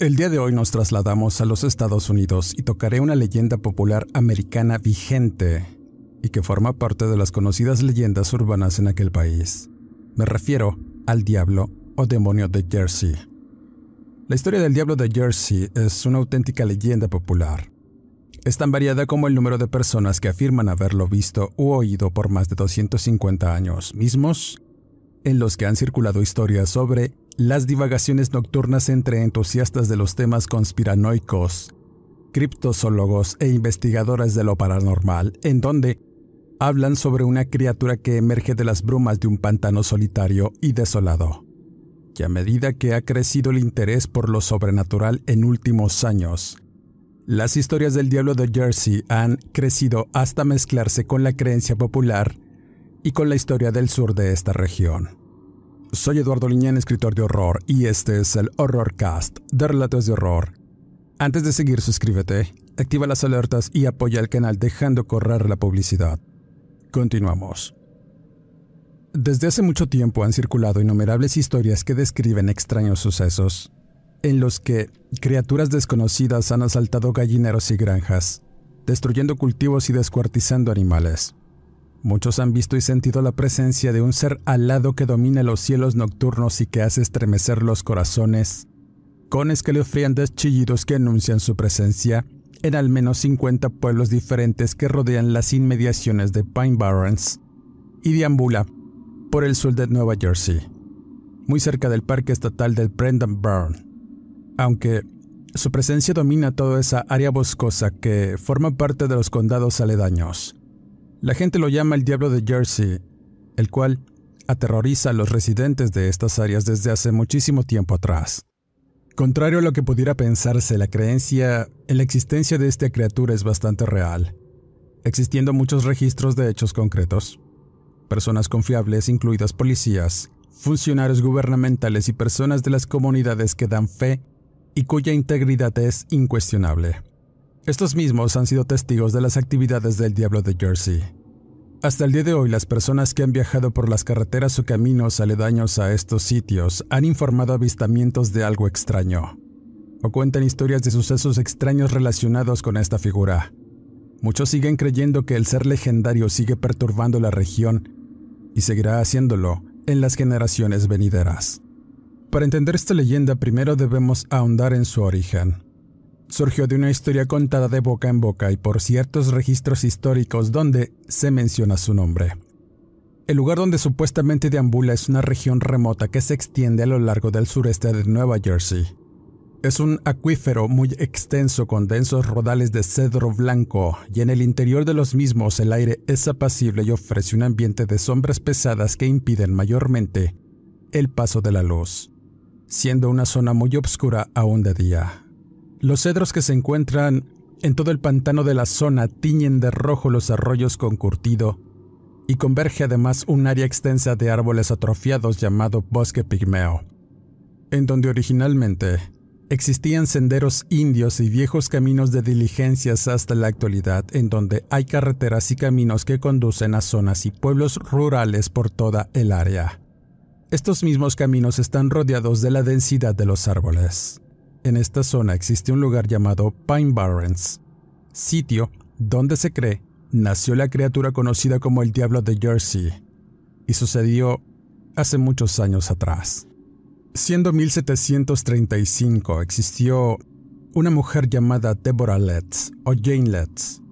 El día de hoy nos trasladamos a los Estados Unidos y tocaré una leyenda popular americana vigente y que forma parte de las conocidas leyendas urbanas en aquel país. Me refiero al diablo o demonio de Jersey. La historia del diablo de Jersey es una auténtica leyenda popular. Es tan variada como el número de personas que afirman haberlo visto u oído por más de 250 años, mismos en los que han circulado historias sobre las divagaciones nocturnas entre entusiastas de los temas conspiranoicos, criptozoólogos e investigadores de lo paranormal, en donde hablan sobre una criatura que emerge de las brumas de un pantano solitario y desolado. Y a medida que ha crecido el interés por lo sobrenatural en últimos años, las historias del diablo de Jersey han crecido hasta mezclarse con la creencia popular y con la historia del sur de esta región. Soy Eduardo Liñán, escritor de horror, y este es el Horrorcast de Relatos de Horror. Antes de seguir, suscríbete, activa las alertas y apoya el canal dejando correr la publicidad. Continuamos. Desde hace mucho tiempo han circulado innumerables historias que describen extraños sucesos, en los que criaturas desconocidas han asaltado gallineros y granjas, destruyendo cultivos y descuartizando animales. Muchos han visto y sentido la presencia de un ser alado que domina los cielos nocturnos y que hace estremecer los corazones, con escalofriantes chillidos que anuncian su presencia en al menos 50 pueblos diferentes que rodean las inmediaciones de Pine Barrens y deambula por el sur de Nueva Jersey, muy cerca del parque estatal del Brendan Burn. Aunque su presencia domina toda esa área boscosa que forma parte de los condados aledaños. La gente lo llama el diablo de Jersey, el cual aterroriza a los residentes de estas áreas desde hace muchísimo tiempo atrás. Contrario a lo que pudiera pensarse, la creencia en la existencia de esta criatura es bastante real, existiendo muchos registros de hechos concretos. Personas confiables, incluidas policías, funcionarios gubernamentales y personas de las comunidades que dan fe y cuya integridad es incuestionable. Estos mismos han sido testigos de las actividades del Diablo de Jersey. Hasta el día de hoy, las personas que han viajado por las carreteras o caminos aledaños a estos sitios han informado avistamientos de algo extraño, o cuentan historias de sucesos extraños relacionados con esta figura. Muchos siguen creyendo que el ser legendario sigue perturbando la región y seguirá haciéndolo en las generaciones venideras. Para entender esta leyenda primero debemos ahondar en su origen surgió de una historia contada de boca en boca y por ciertos registros históricos donde se menciona su nombre. El lugar donde supuestamente deambula es una región remota que se extiende a lo largo del sureste de Nueva Jersey. Es un acuífero muy extenso con densos rodales de cedro blanco y en el interior de los mismos el aire es apacible y ofrece un ambiente de sombras pesadas que impiden mayormente el paso de la luz, siendo una zona muy oscura aún de día. Los cedros que se encuentran en todo el pantano de la zona tiñen de rojo los arroyos con curtido y converge además un área extensa de árboles atrofiados llamado bosque pigmeo, en donde originalmente existían senderos indios y viejos caminos de diligencias hasta la actualidad, en donde hay carreteras y caminos que conducen a zonas y pueblos rurales por toda el área. Estos mismos caminos están rodeados de la densidad de los árboles. En esta zona existe un lugar llamado Pine Barrens, sitio donde se cree nació la criatura conocida como el Diablo de Jersey, y sucedió hace muchos años atrás. Siendo 1735, existió una mujer llamada Deborah Letts o Jane Letts,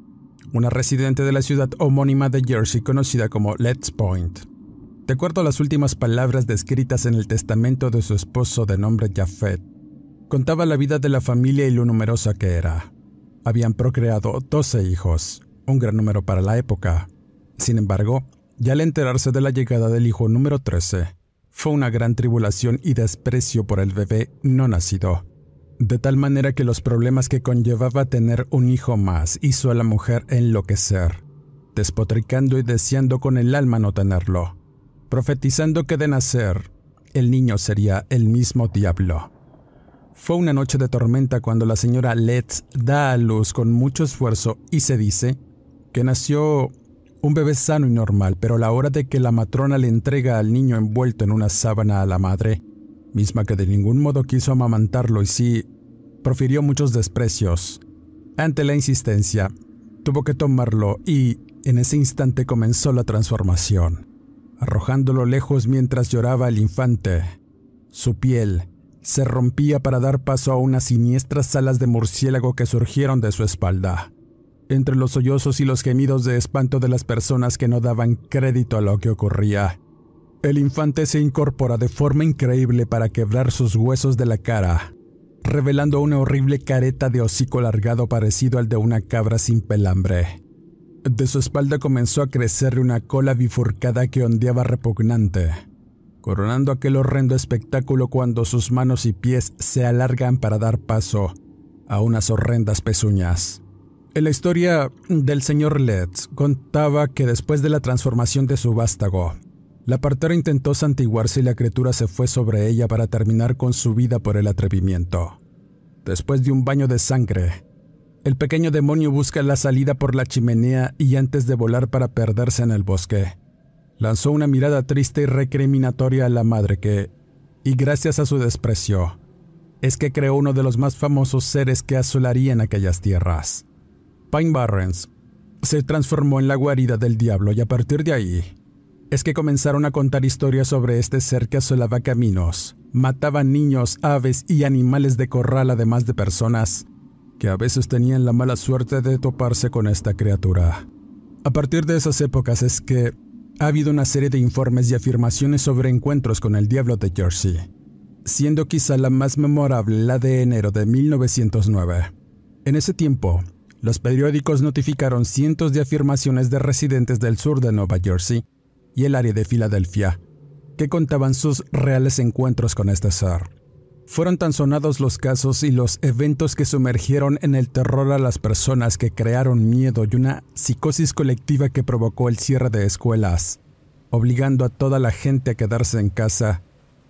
una residente de la ciudad homónima de Jersey conocida como Letts Point. De acuerdo a las últimas palabras descritas en el testamento de su esposo de nombre Jafet, contaba la vida de la familia y lo numerosa que era. Habían procreado 12 hijos, un gran número para la época. Sin embargo, ya al enterarse de la llegada del hijo número 13, fue una gran tribulación y desprecio por el bebé no nacido, de tal manera que los problemas que conllevaba tener un hijo más hizo a la mujer enloquecer, despotricando y deseando con el alma no tenerlo, profetizando que de nacer el niño sería el mismo diablo. Fue una noche de tormenta cuando la señora Letts da a luz con mucho esfuerzo y se dice que nació un bebé sano y normal, pero la hora de que la matrona le entrega al niño envuelto en una sábana a la madre, misma que de ningún modo quiso amamantarlo y sí profirió muchos desprecios. Ante la insistencia, tuvo que tomarlo y en ese instante comenzó la transformación, arrojándolo lejos mientras lloraba el infante. Su piel se rompía para dar paso a unas siniestras alas de murciélago que surgieron de su espalda entre los sollozos y los gemidos de espanto de las personas que no daban crédito a lo que ocurría. El infante se incorpora de forma increíble para quebrar sus huesos de la cara, revelando una horrible careta de hocico alargado parecido al de una cabra sin pelambre. De su espalda comenzó a crecer una cola bifurcada que ondeaba repugnante, coronando aquel horrendo espectáculo cuando sus manos y pies se alargan para dar paso a unas horrendas pezuñas. En la historia del señor Letts contaba que después de la transformación de su vástago, la partera intentó santiguarse y la criatura se fue sobre ella para terminar con su vida por el atrevimiento. Después de un baño de sangre, el pequeño demonio busca la salida por la chimenea y antes de volar para perderse en el bosque, lanzó una mirada triste y recriminatoria a la madre que, y gracias a su desprecio, es que creó uno de los más famosos seres que asolarían aquellas tierras. Pine Barrens se transformó en la guarida del diablo y a partir de ahí es que comenzaron a contar historias sobre este ser que asolaba caminos, mataba niños, aves y animales de corral además de personas que a veces tenían la mala suerte de toparse con esta criatura. A partir de esas épocas es que ha habido una serie de informes y afirmaciones sobre encuentros con el diablo de Jersey, siendo quizá la más memorable la de enero de 1909. En ese tiempo, los periódicos notificaron cientos de afirmaciones de residentes del sur de Nueva Jersey y el área de Filadelfia, que contaban sus reales encuentros con este ser. Fueron tan sonados los casos y los eventos que sumergieron en el terror a las personas que crearon miedo y una psicosis colectiva que provocó el cierre de escuelas, obligando a toda la gente a quedarse en casa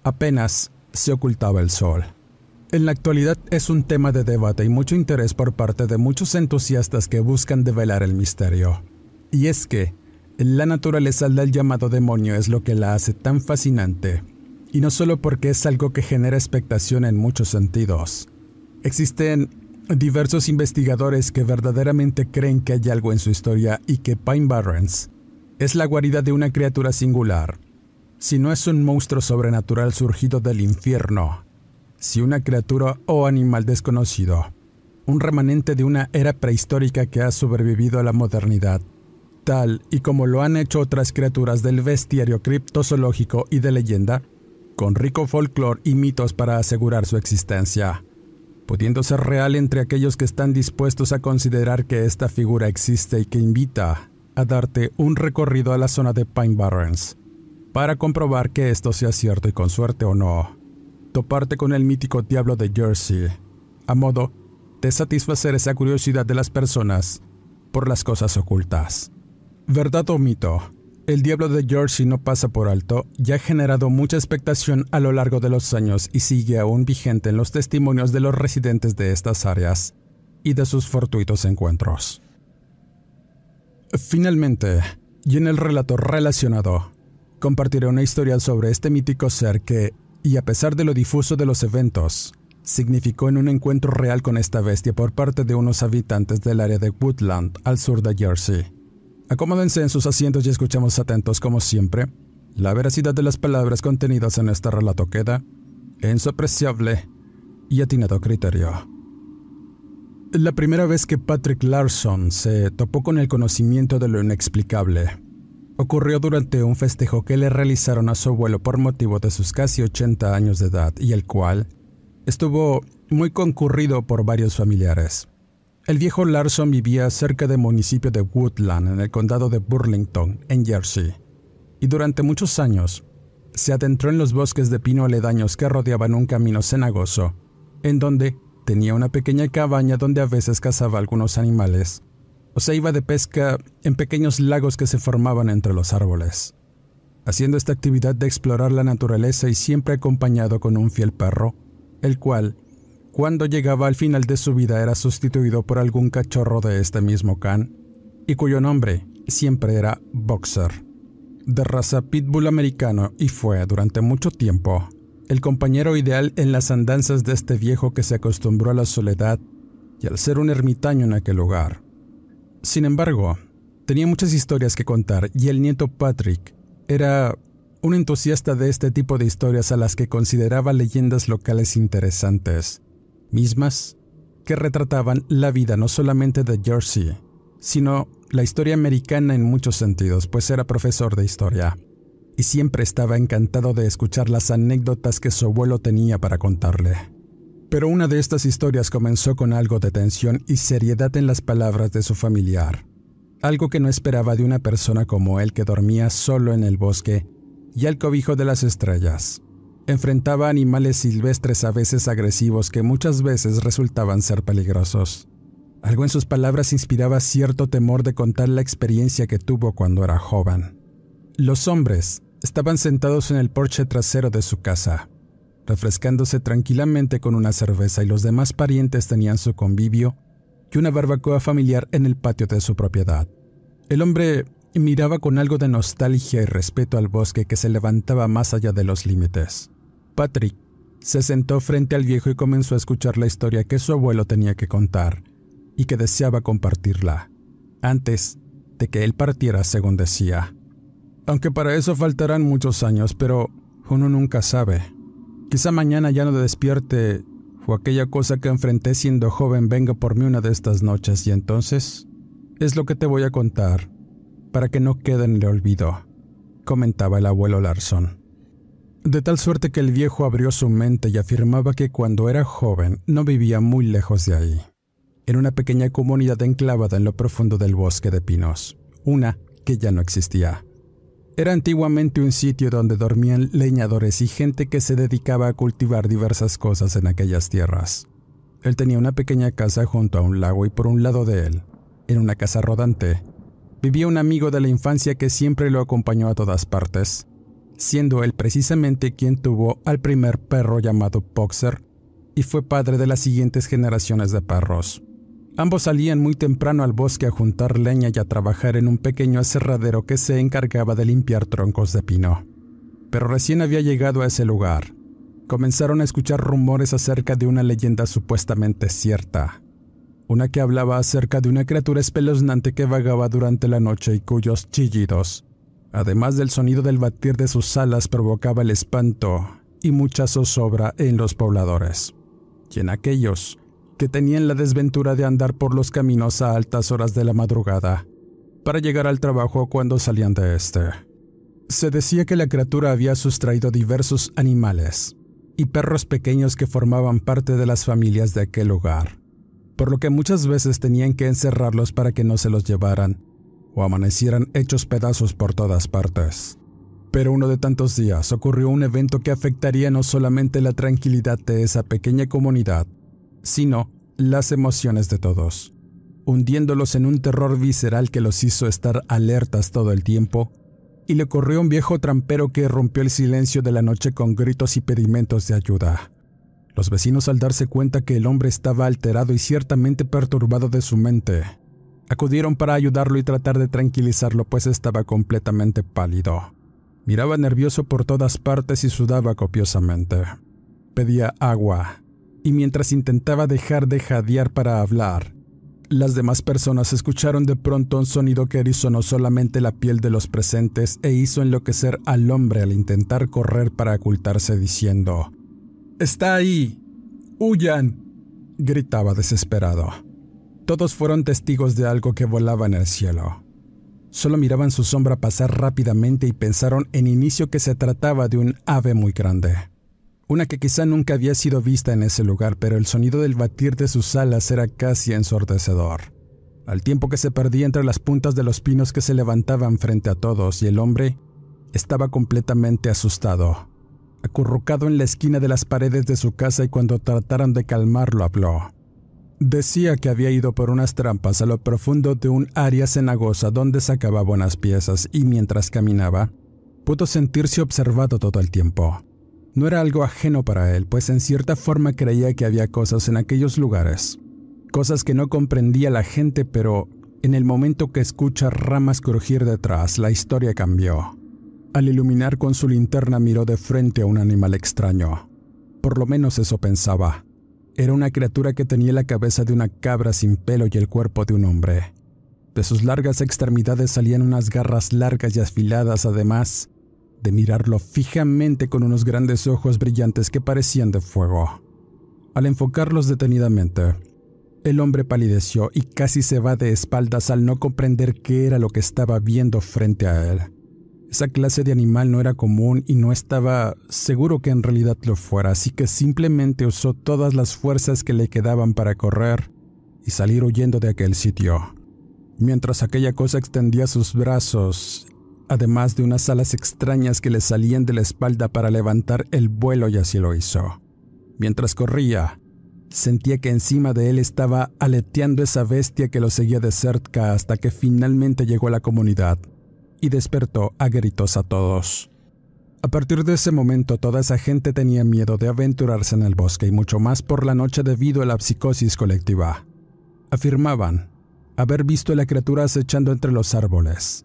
apenas se ocultaba el sol. En la actualidad es un tema de debate y mucho interés por parte de muchos entusiastas que buscan develar el misterio. Y es que la naturaleza del llamado demonio es lo que la hace tan fascinante, y no solo porque es algo que genera expectación en muchos sentidos. Existen diversos investigadores que verdaderamente creen que hay algo en su historia y que Pine Barrens es la guarida de una criatura singular, si no es un monstruo sobrenatural surgido del infierno, si una criatura o animal desconocido, un remanente de una era prehistórica que ha sobrevivido a la modernidad, tal y como lo han hecho otras criaturas del bestiario criptozoológico y de leyenda, con rico folclore y mitos para asegurar su existencia, pudiendo ser real entre aquellos que están dispuestos a considerar que esta figura existe y que invita a darte un recorrido a la zona de Pine Barrens, para comprobar que esto sea cierto y con suerte o no toparte con el mítico diablo de Jersey, a modo de satisfacer esa curiosidad de las personas por las cosas ocultas. ¿Verdad o mito? El diablo de Jersey no pasa por alto y ha generado mucha expectación a lo largo de los años y sigue aún vigente en los testimonios de los residentes de estas áreas y de sus fortuitos encuentros. Finalmente, y en el relato relacionado, compartiré una historia sobre este mítico ser que, y a pesar de lo difuso de los eventos, significó en un encuentro real con esta bestia por parte de unos habitantes del área de Woodland, al sur de Jersey. Acomódense en sus asientos y escuchemos atentos como siempre. La veracidad de las palabras contenidas en este relato queda en su apreciable y atinado criterio. La primera vez que Patrick Larson se topó con el conocimiento de lo inexplicable ocurrió durante un festejo que le realizaron a su abuelo por motivo de sus casi 80 años de edad y el cual estuvo muy concurrido por varios familiares. El viejo Larson vivía cerca del municipio de Woodland, en el condado de Burlington, en Jersey, y durante muchos años se adentró en los bosques de pino aledaños que rodeaban un camino cenagoso, en donde tenía una pequeña cabaña donde a veces cazaba algunos animales, o se iba de pesca en pequeños lagos que se formaban entre los árboles, haciendo esta actividad de explorar la naturaleza y siempre acompañado con un fiel perro, el cual, cuando llegaba al final de su vida, era sustituido por algún cachorro de este mismo can, y cuyo nombre siempre era Boxer de raza pitbull americano y fue, durante mucho tiempo, el compañero ideal en las andanzas de este viejo que se acostumbró a la soledad y al ser un ermitaño en aquel lugar. Sin embargo, tenía muchas historias que contar y el nieto Patrick era un entusiasta de este tipo de historias a las que consideraba leyendas locales interesantes, mismas que retrataban la vida no solamente de Jersey, sino la historia americana en muchos sentidos, pues era profesor de historia, y siempre estaba encantado de escuchar las anécdotas que su abuelo tenía para contarle. Pero una de estas historias comenzó con algo de tensión y seriedad en las palabras de su familiar, algo que no esperaba de una persona como él que dormía solo en el bosque y al cobijo de las estrellas. Enfrentaba animales silvestres a veces agresivos que muchas veces resultaban ser peligrosos. Algo en sus palabras inspiraba cierto temor de contar la experiencia que tuvo cuando era joven. Los hombres estaban sentados en el porche trasero de su casa, refrescándose tranquilamente con una cerveza y los demás parientes tenían su convivio y una barbacoa familiar en el patio de su propiedad. El hombre miraba con algo de nostalgia y respeto al bosque que se levantaba más allá de los límites. Patrick se sentó frente al viejo y comenzó a escuchar la historia que su abuelo tenía que contar y que deseaba compartirla, antes de que él partiera, según decía. Aunque para eso faltarán muchos años, pero uno nunca sabe. Quizá mañana ya no despierte o aquella cosa que enfrenté siendo joven venga por mí una de estas noches y entonces es lo que te voy a contar para que no quede en el olvido, comentaba el abuelo Larson. De tal suerte que el viejo abrió su mente y afirmaba que cuando era joven no vivía muy lejos de ahí en una pequeña comunidad enclavada en lo profundo del bosque de pinos, una que ya no existía. Era antiguamente un sitio donde dormían leñadores y gente que se dedicaba a cultivar diversas cosas en aquellas tierras. Él tenía una pequeña casa junto a un lago y por un lado de él, en una casa rodante, vivía un amigo de la infancia que siempre lo acompañó a todas partes, siendo él precisamente quien tuvo al primer perro llamado Boxer y fue padre de las siguientes generaciones de perros. Ambos salían muy temprano al bosque a juntar leña y a trabajar en un pequeño aserradero que se encargaba de limpiar troncos de pino. Pero recién había llegado a ese lugar. Comenzaron a escuchar rumores acerca de una leyenda supuestamente cierta. Una que hablaba acerca de una criatura espeluznante que vagaba durante la noche y cuyos chillidos, además del sonido del batir de sus alas, provocaba el espanto y mucha zozobra en los pobladores. Y en aquellos que tenían la desventura de andar por los caminos a altas horas de la madrugada para llegar al trabajo cuando salían de este. Se decía que la criatura había sustraído diversos animales y perros pequeños que formaban parte de las familias de aquel lugar, por lo que muchas veces tenían que encerrarlos para que no se los llevaran o amanecieran hechos pedazos por todas partes. Pero uno de tantos días ocurrió un evento que afectaría no solamente la tranquilidad de esa pequeña comunidad, sino las emociones de todos, hundiéndolos en un terror visceral que los hizo estar alertas todo el tiempo, y le corrió un viejo trampero que rompió el silencio de la noche con gritos y pedimentos de ayuda. Los vecinos al darse cuenta que el hombre estaba alterado y ciertamente perturbado de su mente, acudieron para ayudarlo y tratar de tranquilizarlo pues estaba completamente pálido. Miraba nervioso por todas partes y sudaba copiosamente. Pedía agua, y mientras intentaba dejar de jadear para hablar, las demás personas escucharon de pronto un sonido que erizó no solamente la piel de los presentes e hizo enloquecer al hombre al intentar correr para ocultarse diciendo, Está ahí. Huyan. gritaba desesperado. Todos fueron testigos de algo que volaba en el cielo. Solo miraban su sombra pasar rápidamente y pensaron en inicio que se trataba de un ave muy grande. Una que quizá nunca había sido vista en ese lugar, pero el sonido del batir de sus alas era casi ensordecedor. Al tiempo que se perdía entre las puntas de los pinos que se levantaban frente a todos, y el hombre estaba completamente asustado. Acurrucado en la esquina de las paredes de su casa y cuando trataron de calmarlo habló. Decía que había ido por unas trampas a lo profundo de un área cenagosa donde sacaba buenas piezas y mientras caminaba, pudo sentirse observado todo el tiempo. No era algo ajeno para él, pues en cierta forma creía que había cosas en aquellos lugares, cosas que no comprendía la gente, pero en el momento que escucha ramas crujir detrás, la historia cambió. Al iluminar con su linterna miró de frente a un animal extraño. Por lo menos eso pensaba. Era una criatura que tenía la cabeza de una cabra sin pelo y el cuerpo de un hombre. De sus largas extremidades salían unas garras largas y afiladas, además de mirarlo fijamente con unos grandes ojos brillantes que parecían de fuego. Al enfocarlos detenidamente, el hombre palideció y casi se va de espaldas al no comprender qué era lo que estaba viendo frente a él. Esa clase de animal no era común y no estaba seguro que en realidad lo fuera, así que simplemente usó todas las fuerzas que le quedaban para correr y salir huyendo de aquel sitio. Mientras aquella cosa extendía sus brazos, además de unas alas extrañas que le salían de la espalda para levantar el vuelo y así lo hizo. Mientras corría, sentía que encima de él estaba aleteando esa bestia que lo seguía de cerca hasta que finalmente llegó a la comunidad y despertó a gritos a todos. A partir de ese momento toda esa gente tenía miedo de aventurarse en el bosque y mucho más por la noche debido a la psicosis colectiva. Afirmaban haber visto a la criatura acechando entre los árboles.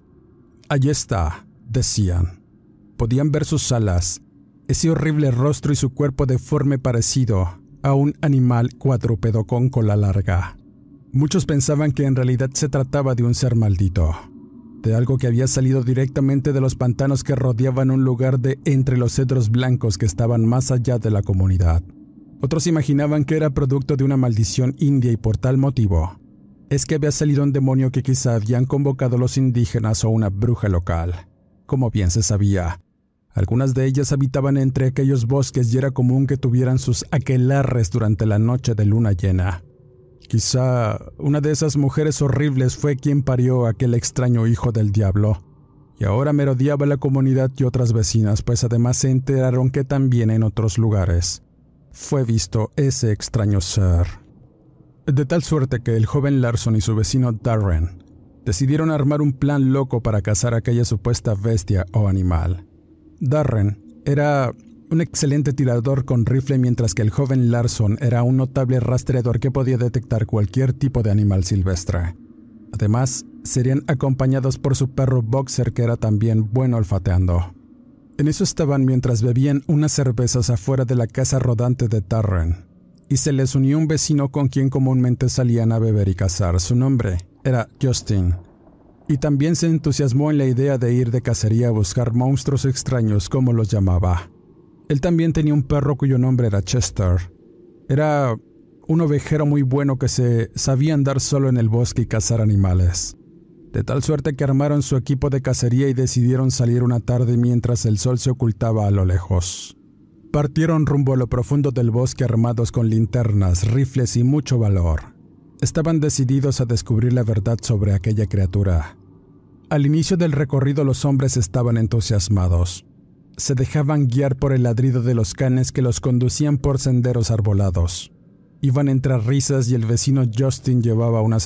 Allí está, decían. Podían ver sus alas, ese horrible rostro y su cuerpo deforme parecido a un animal cuadrúpedo con cola larga. Muchos pensaban que en realidad se trataba de un ser maldito de algo que había salido directamente de los pantanos que rodeaban un lugar de entre los cedros blancos que estaban más allá de la comunidad. Otros imaginaban que era producto de una maldición india y por tal motivo es que había salido un demonio que quizá habían convocado los indígenas o una bruja local. Como bien se sabía, algunas de ellas habitaban entre aquellos bosques y era común que tuvieran sus aquelarres durante la noche de luna llena. Quizá una de esas mujeres horribles fue quien parió aquel extraño hijo del diablo. Y ahora merodeaba la comunidad y otras vecinas, pues además se enteraron que también en otros lugares fue visto ese extraño ser. De tal suerte que el joven Larson y su vecino Darren decidieron armar un plan loco para cazar aquella supuesta bestia o animal. Darren era un excelente tirador con rifle mientras que el joven Larson era un notable rastreador que podía detectar cualquier tipo de animal silvestre. Además, serían acompañados por su perro Boxer que era también bueno olfateando. En eso estaban mientras bebían unas cervezas afuera de la casa rodante de Tarren, y se les unió un vecino con quien comúnmente salían a beber y cazar. Su nombre era Justin, y también se entusiasmó en la idea de ir de cacería a buscar monstruos extraños como los llamaba. Él también tenía un perro cuyo nombre era Chester. Era un ovejero muy bueno que se sabía andar solo en el bosque y cazar animales. De tal suerte que armaron su equipo de cacería y decidieron salir una tarde mientras el sol se ocultaba a lo lejos. Partieron rumbo a lo profundo del bosque armados con linternas, rifles y mucho valor. Estaban decididos a descubrir la verdad sobre aquella criatura. Al inicio del recorrido los hombres estaban entusiasmados se dejaban guiar por el ladrido de los canes que los conducían por senderos arbolados. Iban entre risas y el vecino Justin llevaba unas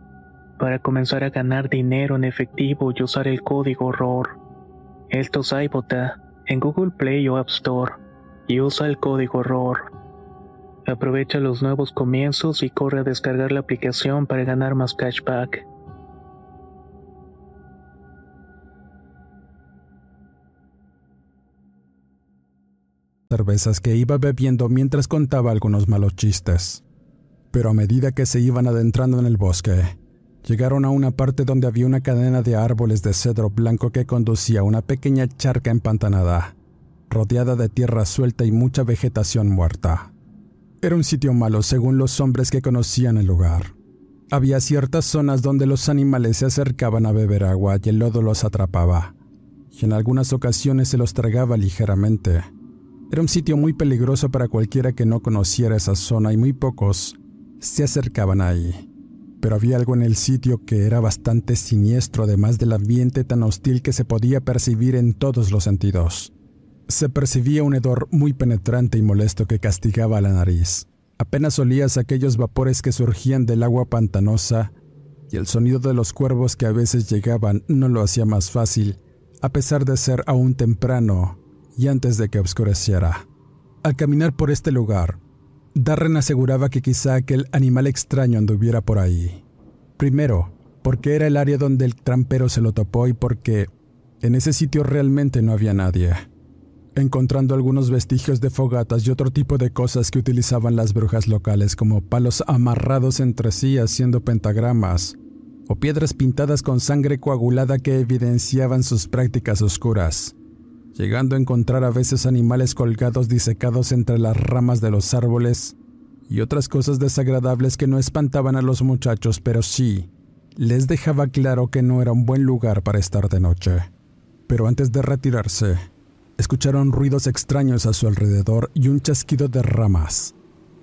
para comenzar a ganar dinero en efectivo y usar el código ROR. Esto es iBota en Google Play o App Store y usa el código ROR. Aprovecha los nuevos comienzos y corre a descargar la aplicación para ganar más cashback. cervezas que iba bebiendo mientras contaba algunos malos chistes. Pero a medida que se iban adentrando en el bosque, llegaron a una parte donde había una cadena de árboles de cedro blanco que conducía a una pequeña charca empantanada, rodeada de tierra suelta y mucha vegetación muerta. Era un sitio malo según los hombres que conocían el lugar. Había ciertas zonas donde los animales se acercaban a beber agua y el lodo los atrapaba, y en algunas ocasiones se los tragaba ligeramente. Era un sitio muy peligroso para cualquiera que no conociera esa zona y muy pocos se acercaban ahí. Pero había algo en el sitio que era bastante siniestro, además del ambiente tan hostil que se podía percibir en todos los sentidos. Se percibía un hedor muy penetrante y molesto que castigaba la nariz. Apenas olías aquellos vapores que surgían del agua pantanosa y el sonido de los cuervos que a veces llegaban no lo hacía más fácil, a pesar de ser aún temprano y antes de que oscureciera. Al caminar por este lugar, Darren aseguraba que quizá aquel animal extraño anduviera por ahí. Primero, porque era el área donde el trampero se lo topó y porque en ese sitio realmente no había nadie. Encontrando algunos vestigios de fogatas y otro tipo de cosas que utilizaban las brujas locales como palos amarrados entre sí haciendo pentagramas o piedras pintadas con sangre coagulada que evidenciaban sus prácticas oscuras llegando a encontrar a veces animales colgados disecados entre las ramas de los árboles y otras cosas desagradables que no espantaban a los muchachos, pero sí les dejaba claro que no era un buen lugar para estar de noche. Pero antes de retirarse, escucharon ruidos extraños a su alrededor y un chasquido de ramas.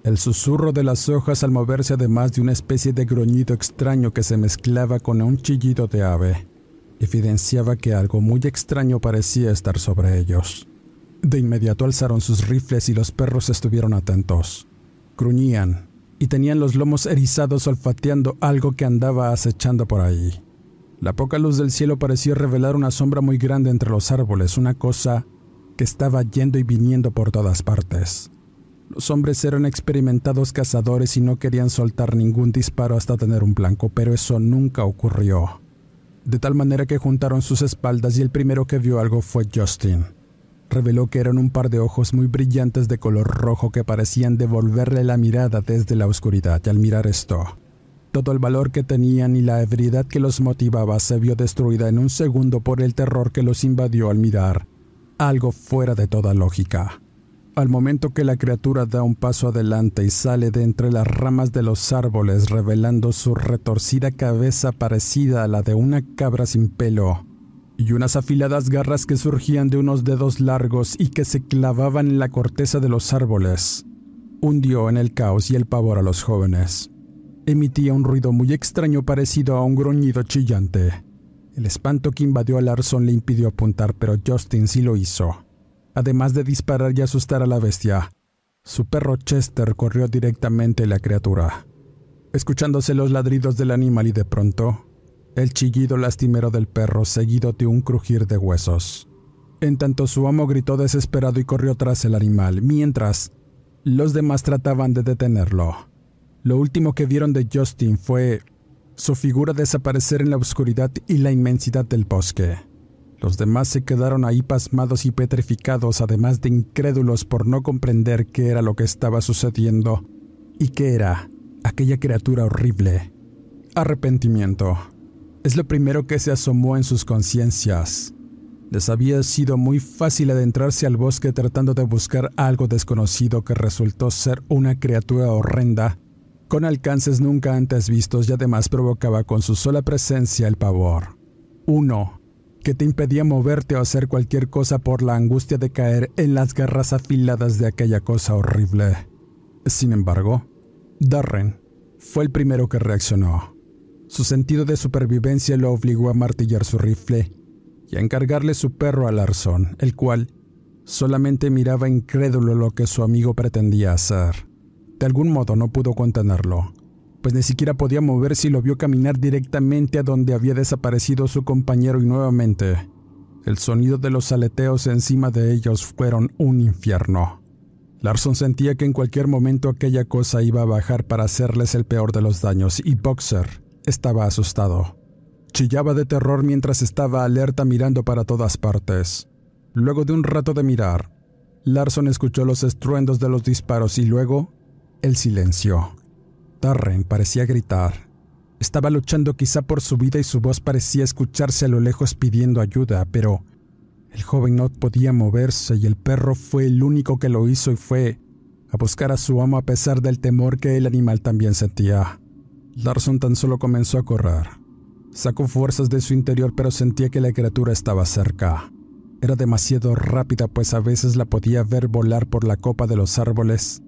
El susurro de las hojas al moverse además de una especie de gruñido extraño que se mezclaba con un chillido de ave evidenciaba que algo muy extraño parecía estar sobre ellos. De inmediato alzaron sus rifles y los perros estuvieron atentos. Gruñían y tenían los lomos erizados olfateando algo que andaba acechando por ahí. La poca luz del cielo parecía revelar una sombra muy grande entre los árboles, una cosa que estaba yendo y viniendo por todas partes. Los hombres eran experimentados cazadores y no querían soltar ningún disparo hasta tener un blanco, pero eso nunca ocurrió. De tal manera que juntaron sus espaldas y el primero que vio algo fue Justin. Reveló que eran un par de ojos muy brillantes de color rojo que parecían devolverle la mirada desde la oscuridad al mirar esto, todo el valor que tenían y la ebriedad que los motivaba se vio destruida en un segundo por el terror que los invadió al mirar, algo fuera de toda lógica. Al momento que la criatura da un paso adelante y sale de entre las ramas de los árboles revelando su retorcida cabeza parecida a la de una cabra sin pelo, y unas afiladas garras que surgían de unos dedos largos y que se clavaban en la corteza de los árboles, hundió en el caos y el pavor a los jóvenes. Emitía un ruido muy extraño parecido a un gruñido chillante. El espanto que invadió a Larson le impidió apuntar, pero Justin sí lo hizo además de disparar y asustar a la bestia. Su perro Chester corrió directamente a la criatura, escuchándose los ladridos del animal y de pronto, el chillido lastimero del perro seguido de un crujir de huesos. En tanto su amo gritó desesperado y corrió tras el animal, mientras los demás trataban de detenerlo. Lo último que vieron de Justin fue su figura desaparecer en la oscuridad y la inmensidad del bosque. Los demás se quedaron ahí pasmados y petrificados, además de incrédulos por no comprender qué era lo que estaba sucediendo y qué era aquella criatura horrible. Arrepentimiento. Es lo primero que se asomó en sus conciencias. Les había sido muy fácil adentrarse al bosque tratando de buscar algo desconocido que resultó ser una criatura horrenda, con alcances nunca antes vistos y además provocaba con su sola presencia el pavor. Uno que te impedía moverte o hacer cualquier cosa por la angustia de caer en las garras afiladas de aquella cosa horrible. Sin embargo, Darren fue el primero que reaccionó. Su sentido de supervivencia lo obligó a martillar su rifle y a encargarle su perro a Larson, el cual solamente miraba incrédulo lo que su amigo pretendía hacer. De algún modo no pudo contenerlo pues ni siquiera podía moverse y lo vio caminar directamente a donde había desaparecido su compañero y nuevamente el sonido de los aleteos encima de ellos fueron un infierno. Larson sentía que en cualquier momento aquella cosa iba a bajar para hacerles el peor de los daños y Boxer estaba asustado. Chillaba de terror mientras estaba alerta mirando para todas partes. Luego de un rato de mirar, Larson escuchó los estruendos de los disparos y luego el silencio. Darren parecía gritar. Estaba luchando quizá por su vida y su voz parecía escucharse a lo lejos pidiendo ayuda, pero el joven no podía moverse y el perro fue el único que lo hizo y fue a buscar a su amo a pesar del temor que el animal también sentía. Larson tan solo comenzó a correr. Sacó fuerzas de su interior pero sentía que la criatura estaba cerca. Era demasiado rápida pues a veces la podía ver volar por la copa de los árboles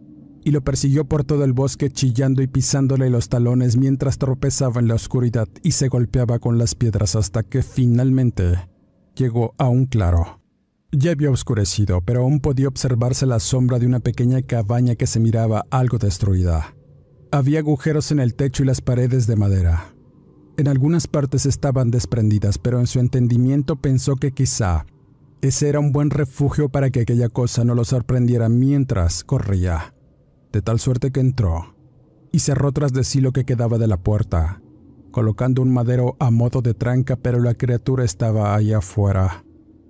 y lo persiguió por todo el bosque chillando y pisándole los talones mientras tropezaba en la oscuridad y se golpeaba con las piedras hasta que finalmente llegó a un claro. Ya había oscurecido, pero aún podía observarse la sombra de una pequeña cabaña que se miraba algo destruida. Había agujeros en el techo y las paredes de madera. En algunas partes estaban desprendidas, pero en su entendimiento pensó que quizá ese era un buen refugio para que aquella cosa no lo sorprendiera mientras corría de tal suerte que entró y cerró tras de sí lo que quedaba de la puerta, colocando un madero a modo de tranca, pero la criatura estaba allá afuera.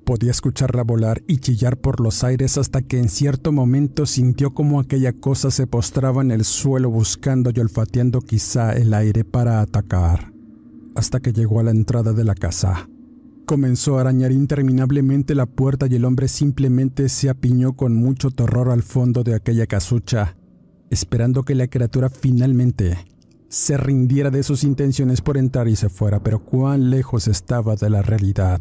Podía escucharla volar y chillar por los aires hasta que en cierto momento sintió como aquella cosa se postraba en el suelo buscando y olfateando quizá el aire para atacar, hasta que llegó a la entrada de la casa. Comenzó a arañar interminablemente la puerta y el hombre simplemente se apiñó con mucho terror al fondo de aquella casucha, esperando que la criatura finalmente se rindiera de sus intenciones por entrar y se fuera, pero cuán lejos estaba de la realidad.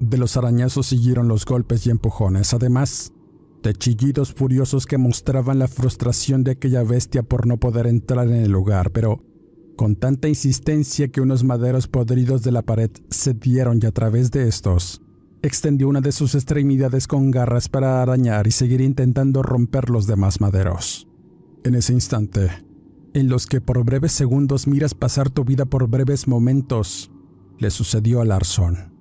De los arañazos siguieron los golpes y empujones, además de chillidos furiosos que mostraban la frustración de aquella bestia por no poder entrar en el lugar, pero con tanta insistencia que unos maderos podridos de la pared se dieron y a través de estos extendió una de sus extremidades con garras para arañar y seguir intentando romper los demás maderos en ese instante, en los que por breves segundos miras pasar tu vida por breves momentos, le sucedió a Larson.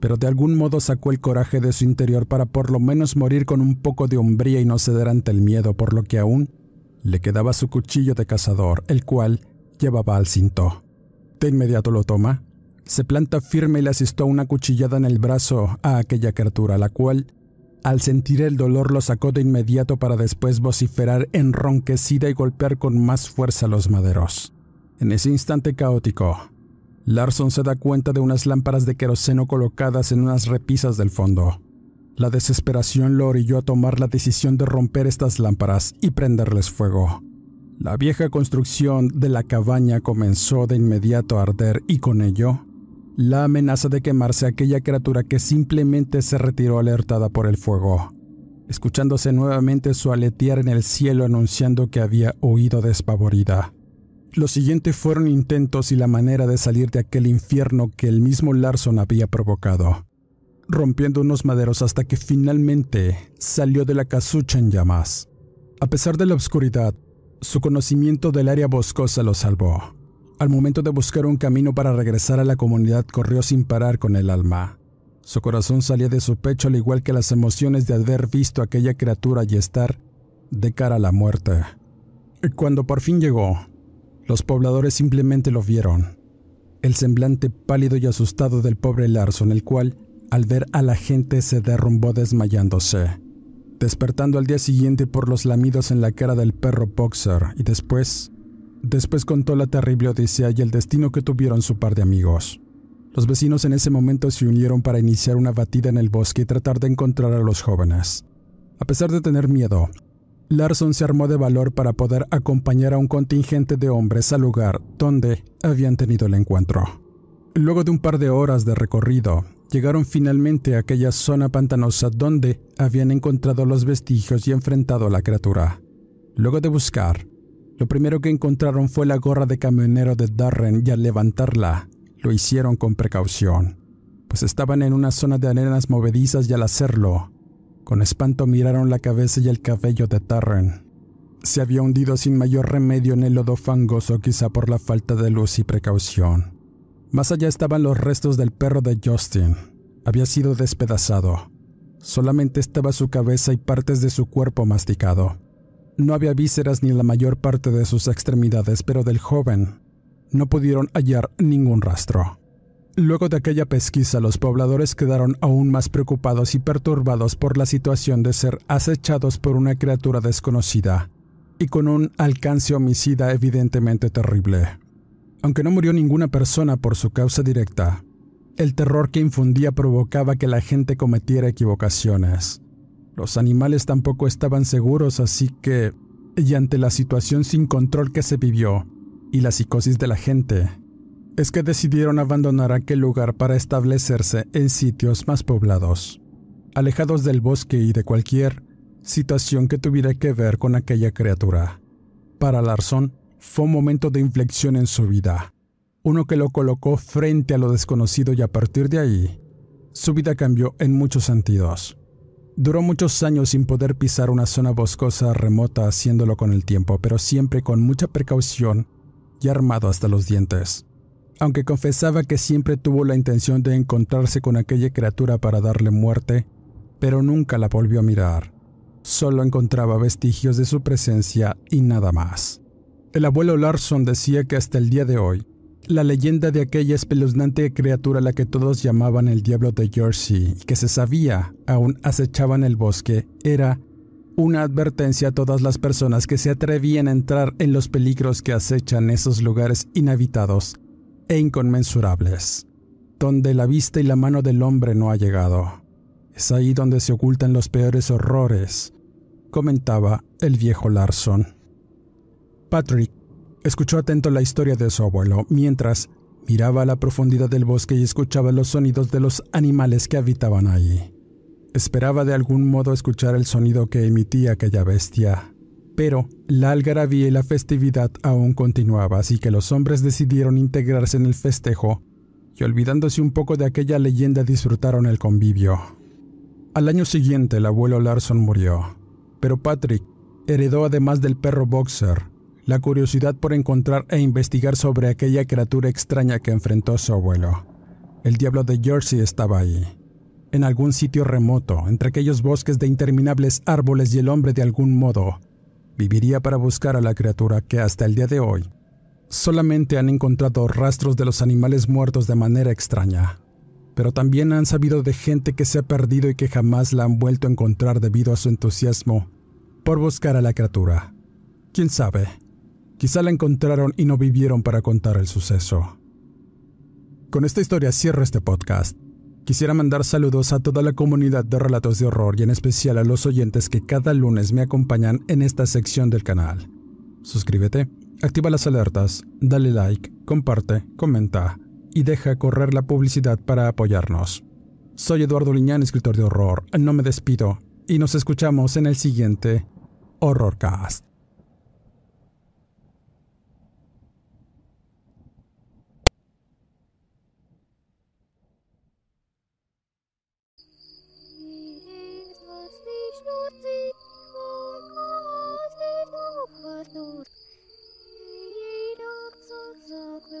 pero de algún modo sacó el coraje de su interior para por lo menos morir con un poco de hombría y no ceder ante el miedo, por lo que aún le quedaba su cuchillo de cazador, el cual llevaba al cinto. De inmediato lo toma, se planta firme y le asistó una cuchillada en el brazo a aquella criatura, la cual, al sentir el dolor, lo sacó de inmediato para después vociferar enronquecida y golpear con más fuerza los maderos. En ese instante caótico, Larson se da cuenta de unas lámparas de queroseno colocadas en unas repisas del fondo. La desesperación lo orilló a tomar la decisión de romper estas lámparas y prenderles fuego. La vieja construcción de la cabaña comenzó de inmediato a arder y con ello la amenaza de quemarse aquella criatura que simplemente se retiró alertada por el fuego, escuchándose nuevamente su aletear en el cielo anunciando que había huido despavorida. Lo siguiente fueron intentos y la manera de salir de aquel infierno que el mismo Larson había provocado rompiendo unos maderos hasta que finalmente salió de la casucha en llamas. A pesar de la oscuridad, su conocimiento del área boscosa lo salvó. Al momento de buscar un camino para regresar a la comunidad, corrió sin parar con el alma. Su corazón salía de su pecho al igual que las emociones de haber visto a aquella criatura y estar de cara a la muerte. Y cuando por fin llegó, los pobladores simplemente lo vieron. El semblante pálido y asustado del pobre Larson, el cual al ver a la gente se derrumbó desmayándose, despertando al día siguiente por los lamidos en la cara del perro Boxer y después, después contó la terrible odisea y el destino que tuvieron su par de amigos. Los vecinos en ese momento se unieron para iniciar una batida en el bosque y tratar de encontrar a los jóvenes. A pesar de tener miedo, Larson se armó de valor para poder acompañar a un contingente de hombres al lugar donde habían tenido el encuentro. Luego de un par de horas de recorrido, llegaron finalmente a aquella zona pantanosa donde habían encontrado los vestigios y enfrentado a la criatura. Luego de buscar, lo primero que encontraron fue la gorra de camionero de Darren y al levantarla, lo hicieron con precaución, pues estaban en una zona de arenas movedizas y al hacerlo, con espanto miraron la cabeza y el cabello de Darren. Se había hundido sin mayor remedio en el lodo fangoso quizá por la falta de luz y precaución. Más allá estaban los restos del perro de Justin. Había sido despedazado. Solamente estaba su cabeza y partes de su cuerpo masticado. No había vísceras ni la mayor parte de sus extremidades, pero del joven no pudieron hallar ningún rastro. Luego de aquella pesquisa, los pobladores quedaron aún más preocupados y perturbados por la situación de ser acechados por una criatura desconocida y con un alcance homicida evidentemente terrible. Aunque no murió ninguna persona por su causa directa, el terror que infundía provocaba que la gente cometiera equivocaciones. Los animales tampoco estaban seguros, así que, y ante la situación sin control que se vivió y la psicosis de la gente, es que decidieron abandonar aquel lugar para establecerse en sitios más poblados, alejados del bosque y de cualquier situación que tuviera que ver con aquella criatura. Para Larson, fue un momento de inflexión en su vida, uno que lo colocó frente a lo desconocido y a partir de ahí, su vida cambió en muchos sentidos. Duró muchos años sin poder pisar una zona boscosa remota haciéndolo con el tiempo, pero siempre con mucha precaución y armado hasta los dientes. Aunque confesaba que siempre tuvo la intención de encontrarse con aquella criatura para darle muerte, pero nunca la volvió a mirar. Solo encontraba vestigios de su presencia y nada más. El abuelo Larson decía que hasta el día de hoy, la leyenda de aquella espeluznante criatura a la que todos llamaban el diablo de Jersey y que se sabía aún acechaba en el bosque era una advertencia a todas las personas que se atrevían a entrar en los peligros que acechan esos lugares inhabitados e inconmensurables, donde la vista y la mano del hombre no ha llegado. Es ahí donde se ocultan los peores horrores, comentaba el viejo Larson. Patrick escuchó atento la historia de su abuelo mientras miraba a la profundidad del bosque y escuchaba los sonidos de los animales que habitaban ahí. Esperaba de algún modo escuchar el sonido que emitía aquella bestia, pero la algarabía y la festividad aún continuaba, así que los hombres decidieron integrarse en el festejo y olvidándose un poco de aquella leyenda disfrutaron el convivio. Al año siguiente el abuelo Larson murió, pero Patrick heredó además del perro Boxer la curiosidad por encontrar e investigar sobre aquella criatura extraña que enfrentó su abuelo. El diablo de Jersey estaba ahí, en algún sitio remoto, entre aquellos bosques de interminables árboles y el hombre de algún modo viviría para buscar a la criatura que hasta el día de hoy solamente han encontrado rastros de los animales muertos de manera extraña, pero también han sabido de gente que se ha perdido y que jamás la han vuelto a encontrar debido a su entusiasmo por buscar a la criatura. ¿Quién sabe? Quizá la encontraron y no vivieron para contar el suceso. Con esta historia cierro este podcast. Quisiera mandar saludos a toda la comunidad de relatos de horror y en especial a los oyentes que cada lunes me acompañan en esta sección del canal. Suscríbete, activa las alertas, dale like, comparte, comenta y deja correr la publicidad para apoyarnos. Soy Eduardo Liñán, escritor de horror. No me despido y nos escuchamos en el siguiente Horrorcast.